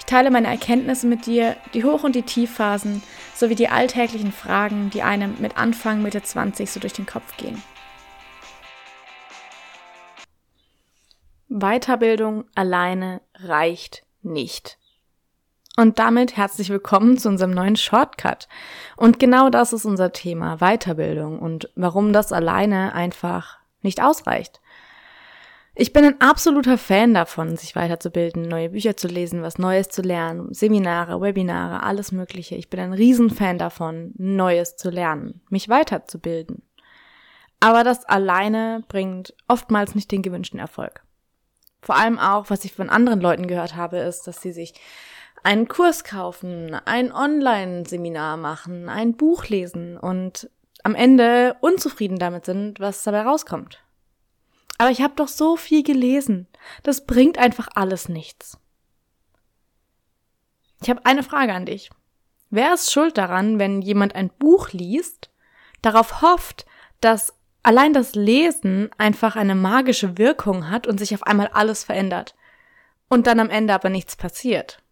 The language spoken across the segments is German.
Ich teile meine Erkenntnisse mit dir, die Hoch- und die Tiefphasen, sowie die alltäglichen Fragen, die einem mit Anfang, Mitte 20 so durch den Kopf gehen. Weiterbildung alleine reicht nicht. Und damit herzlich willkommen zu unserem neuen Shortcut. Und genau das ist unser Thema, Weiterbildung und warum das alleine einfach nicht ausreicht. Ich bin ein absoluter Fan davon, sich weiterzubilden, neue Bücher zu lesen, was Neues zu lernen, Seminare, Webinare, alles Mögliche. Ich bin ein Riesenfan davon, Neues zu lernen, mich weiterzubilden. Aber das alleine bringt oftmals nicht den gewünschten Erfolg. Vor allem auch, was ich von anderen Leuten gehört habe, ist, dass sie sich einen Kurs kaufen, ein Online-Seminar machen, ein Buch lesen und am Ende unzufrieden damit sind, was dabei rauskommt. Aber ich habe doch so viel gelesen. Das bringt einfach alles nichts. Ich habe eine Frage an dich. Wer ist schuld daran, wenn jemand ein Buch liest, darauf hofft, dass allein das Lesen einfach eine magische Wirkung hat und sich auf einmal alles verändert und dann am Ende aber nichts passiert?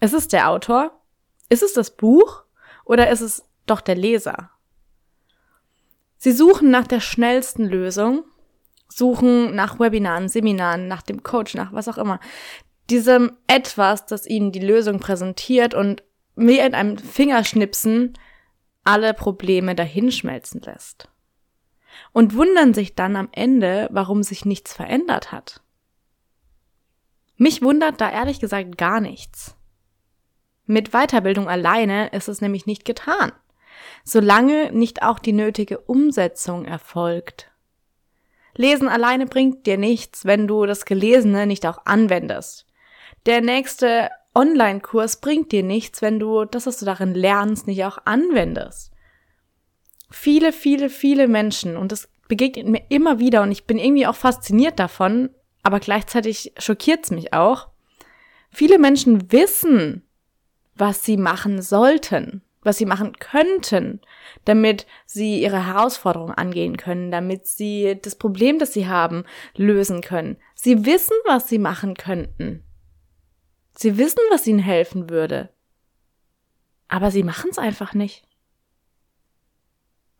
Ist es der Autor? Ist es das Buch? Oder ist es doch der Leser? Sie suchen nach der schnellsten Lösung, suchen nach Webinaren, Seminaren, nach dem Coach, nach was auch immer. Diesem etwas, das ihnen die Lösung präsentiert und wie in einem Fingerschnipsen alle Probleme dahinschmelzen lässt. Und wundern sich dann am Ende, warum sich nichts verändert hat. Mich wundert da ehrlich gesagt gar nichts. Mit Weiterbildung alleine ist es nämlich nicht getan, solange nicht auch die nötige Umsetzung erfolgt. Lesen alleine bringt dir nichts, wenn du das Gelesene nicht auch anwendest. Der nächste Online-Kurs bringt dir nichts, wenn du das, was du darin lernst, nicht auch anwendest. Viele, viele, viele Menschen, und das begegnet mir immer wieder, und ich bin irgendwie auch fasziniert davon, aber gleichzeitig schockiert es mich auch. Viele Menschen wissen, was sie machen sollten, was sie machen könnten, damit sie ihre Herausforderungen angehen können, damit sie das Problem, das sie haben, lösen können. Sie wissen, was sie machen könnten. Sie wissen, was ihnen helfen würde. Aber sie machen es einfach nicht.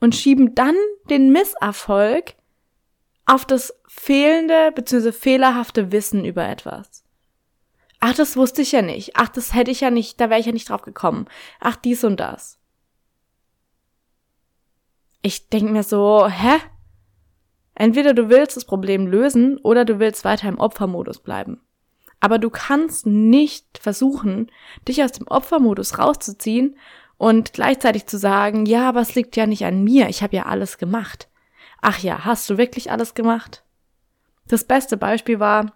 Und schieben dann den Misserfolg auf das fehlende bzw. fehlerhafte Wissen über etwas. Ach, das wusste ich ja nicht. Ach, das hätte ich ja nicht, da wäre ich ja nicht drauf gekommen. Ach, dies und das. Ich denke mir so, hä? Entweder du willst das Problem lösen oder du willst weiter im Opfermodus bleiben. Aber du kannst nicht versuchen, dich aus dem Opfermodus rauszuziehen und gleichzeitig zu sagen, ja, aber es liegt ja nicht an mir, ich habe ja alles gemacht. Ach ja, hast du wirklich alles gemacht? Das beste Beispiel war,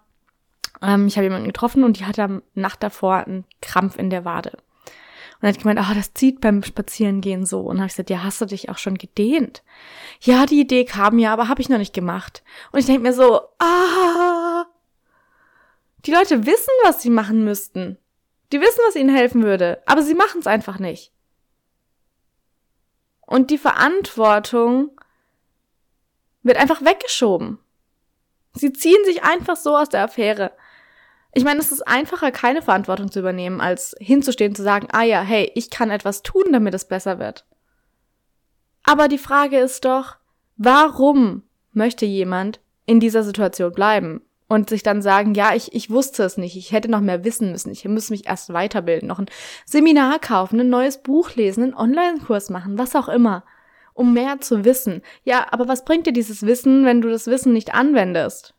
ähm, ich habe jemanden getroffen und die hatte am Nacht davor einen Krampf in der Wade. Und dann hat gemeint, ah, oh, das zieht beim Spazierengehen so. Und dann habe ich gesagt, ja, hast du dich auch schon gedehnt? Ja, die Idee kam ja, aber habe ich noch nicht gemacht. Und ich denke mir so, ah, die Leute wissen, was sie machen müssten. Die wissen, was ihnen helfen würde, aber sie machen es einfach nicht. Und die Verantwortung wird einfach weggeschoben. Sie ziehen sich einfach so aus der Affäre. Ich meine, es ist einfacher, keine Verantwortung zu übernehmen, als hinzustehen zu sagen, ah ja, hey, ich kann etwas tun, damit es besser wird. Aber die Frage ist doch, warum möchte jemand in dieser Situation bleiben und sich dann sagen, ja, ich, ich wusste es nicht, ich hätte noch mehr wissen müssen, ich muss mich erst weiterbilden, noch ein Seminar kaufen, ein neues Buch lesen, einen Online-Kurs machen, was auch immer, um mehr zu wissen. Ja, aber was bringt dir dieses Wissen, wenn du das Wissen nicht anwendest?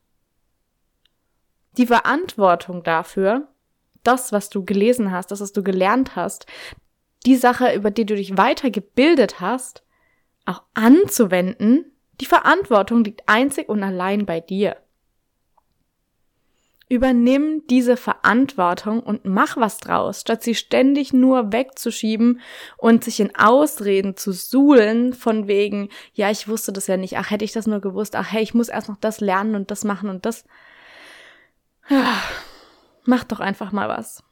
Die Verantwortung dafür, das, was du gelesen hast, das, was du gelernt hast, die Sache, über die du dich weitergebildet hast, auch anzuwenden, die Verantwortung liegt einzig und allein bei dir. Übernimm diese Verantwortung und mach was draus, statt sie ständig nur wegzuschieben und sich in Ausreden zu suhlen von wegen, ja, ich wusste das ja nicht, ach, hätte ich das nur gewusst, ach, hey, ich muss erst noch das lernen und das machen und das. Ja, mach doch einfach mal was.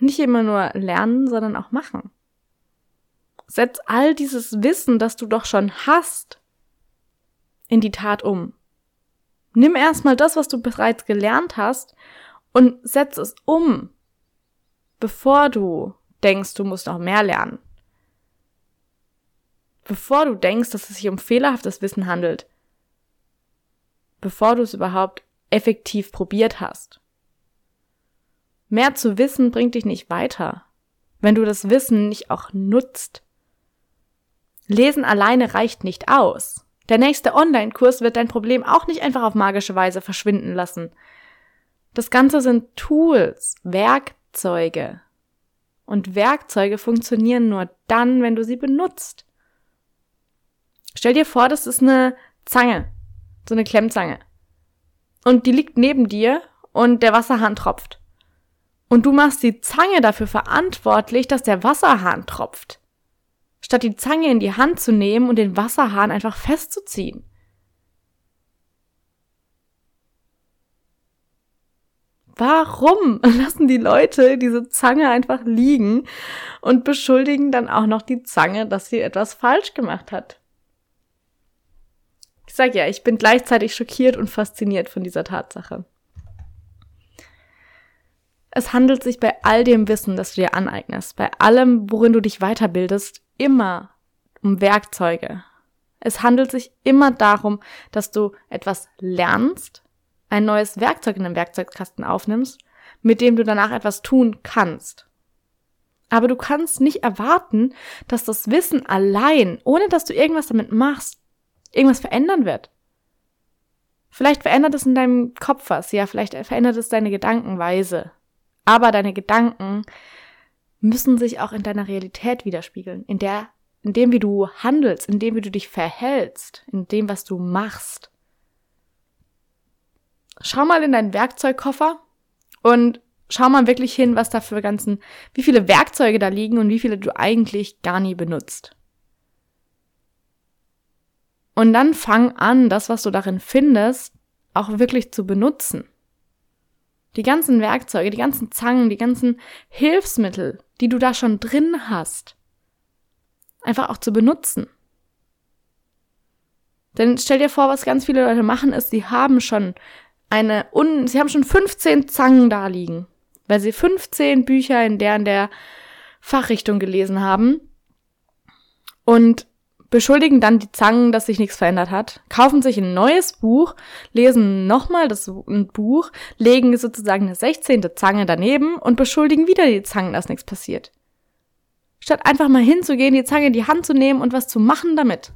Nicht immer nur lernen, sondern auch machen. Setz all dieses Wissen, das du doch schon hast, in die Tat um. Nimm erstmal das, was du bereits gelernt hast und setz es um, bevor du denkst, du musst noch mehr lernen. Bevor du denkst, dass es sich um fehlerhaftes Wissen handelt. Bevor du es überhaupt effektiv probiert hast. Mehr zu wissen bringt dich nicht weiter, wenn du das Wissen nicht auch nutzt. Lesen alleine reicht nicht aus. Der nächste Online-Kurs wird dein Problem auch nicht einfach auf magische Weise verschwinden lassen. Das Ganze sind Tools, Werkzeuge. Und Werkzeuge funktionieren nur dann, wenn du sie benutzt. Stell dir vor, das ist eine Zange, so eine Klemmzange. Und die liegt neben dir und der Wasserhahn tropft. Und du machst die Zange dafür verantwortlich, dass der Wasserhahn tropft statt die Zange in die Hand zu nehmen und den Wasserhahn einfach festzuziehen. Warum lassen die Leute diese Zange einfach liegen und beschuldigen dann auch noch die Zange, dass sie etwas falsch gemacht hat? Ich sag ja, ich bin gleichzeitig schockiert und fasziniert von dieser Tatsache. Es handelt sich bei all dem Wissen, das du dir aneignest, bei allem, worin du dich weiterbildest, immer um Werkzeuge. Es handelt sich immer darum, dass du etwas lernst, ein neues Werkzeug in den Werkzeugkasten aufnimmst, mit dem du danach etwas tun kannst. Aber du kannst nicht erwarten, dass das Wissen allein, ohne dass du irgendwas damit machst, irgendwas verändern wird. Vielleicht verändert es in deinem Kopf was, ja, vielleicht verändert es deine Gedankenweise, aber deine Gedanken müssen sich auch in deiner Realität widerspiegeln, in der, in dem, wie du handelst, in dem, wie du dich verhältst, in dem, was du machst. Schau mal in deinen Werkzeugkoffer und schau mal wirklich hin, was da für ganzen, wie viele Werkzeuge da liegen und wie viele du eigentlich gar nie benutzt. Und dann fang an, das, was du darin findest, auch wirklich zu benutzen. Die ganzen Werkzeuge, die ganzen Zangen, die ganzen Hilfsmittel, die du da schon drin hast, einfach auch zu benutzen. Denn stell dir vor, was ganz viele Leute machen, ist, sie haben schon eine, un, sie haben schon 15 Zangen da liegen, weil sie 15 Bücher in der in der Fachrichtung gelesen haben und beschuldigen dann die Zangen, dass sich nichts verändert hat, kaufen sich ein neues Buch, lesen nochmal das Buch, legen sozusagen eine 16. Zange daneben und beschuldigen wieder die Zangen, dass nichts passiert. Statt einfach mal hinzugehen, die Zange in die Hand zu nehmen und was zu machen damit.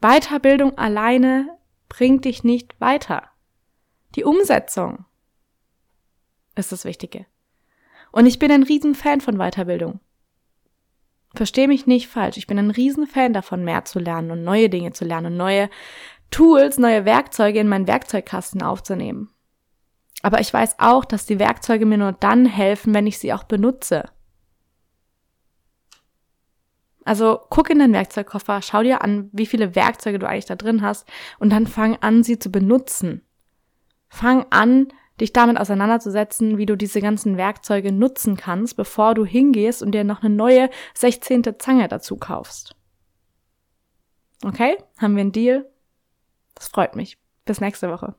Weiterbildung alleine bringt dich nicht weiter. Die Umsetzung ist das Wichtige. Und ich bin ein Riesenfan von Weiterbildung. Versteh mich nicht falsch. Ich bin ein Riesenfan davon, mehr zu lernen und neue Dinge zu lernen und neue Tools, neue Werkzeuge in meinen Werkzeugkasten aufzunehmen. Aber ich weiß auch, dass die Werkzeuge mir nur dann helfen, wenn ich sie auch benutze. Also guck in deinen Werkzeugkoffer, schau dir an, wie viele Werkzeuge du eigentlich da drin hast und dann fang an, sie zu benutzen. Fang an, dich damit auseinanderzusetzen, wie du diese ganzen Werkzeuge nutzen kannst, bevor du hingehst und dir noch eine neue 16. Zange dazu kaufst. Okay? Haben wir einen Deal? Das freut mich. Bis nächste Woche.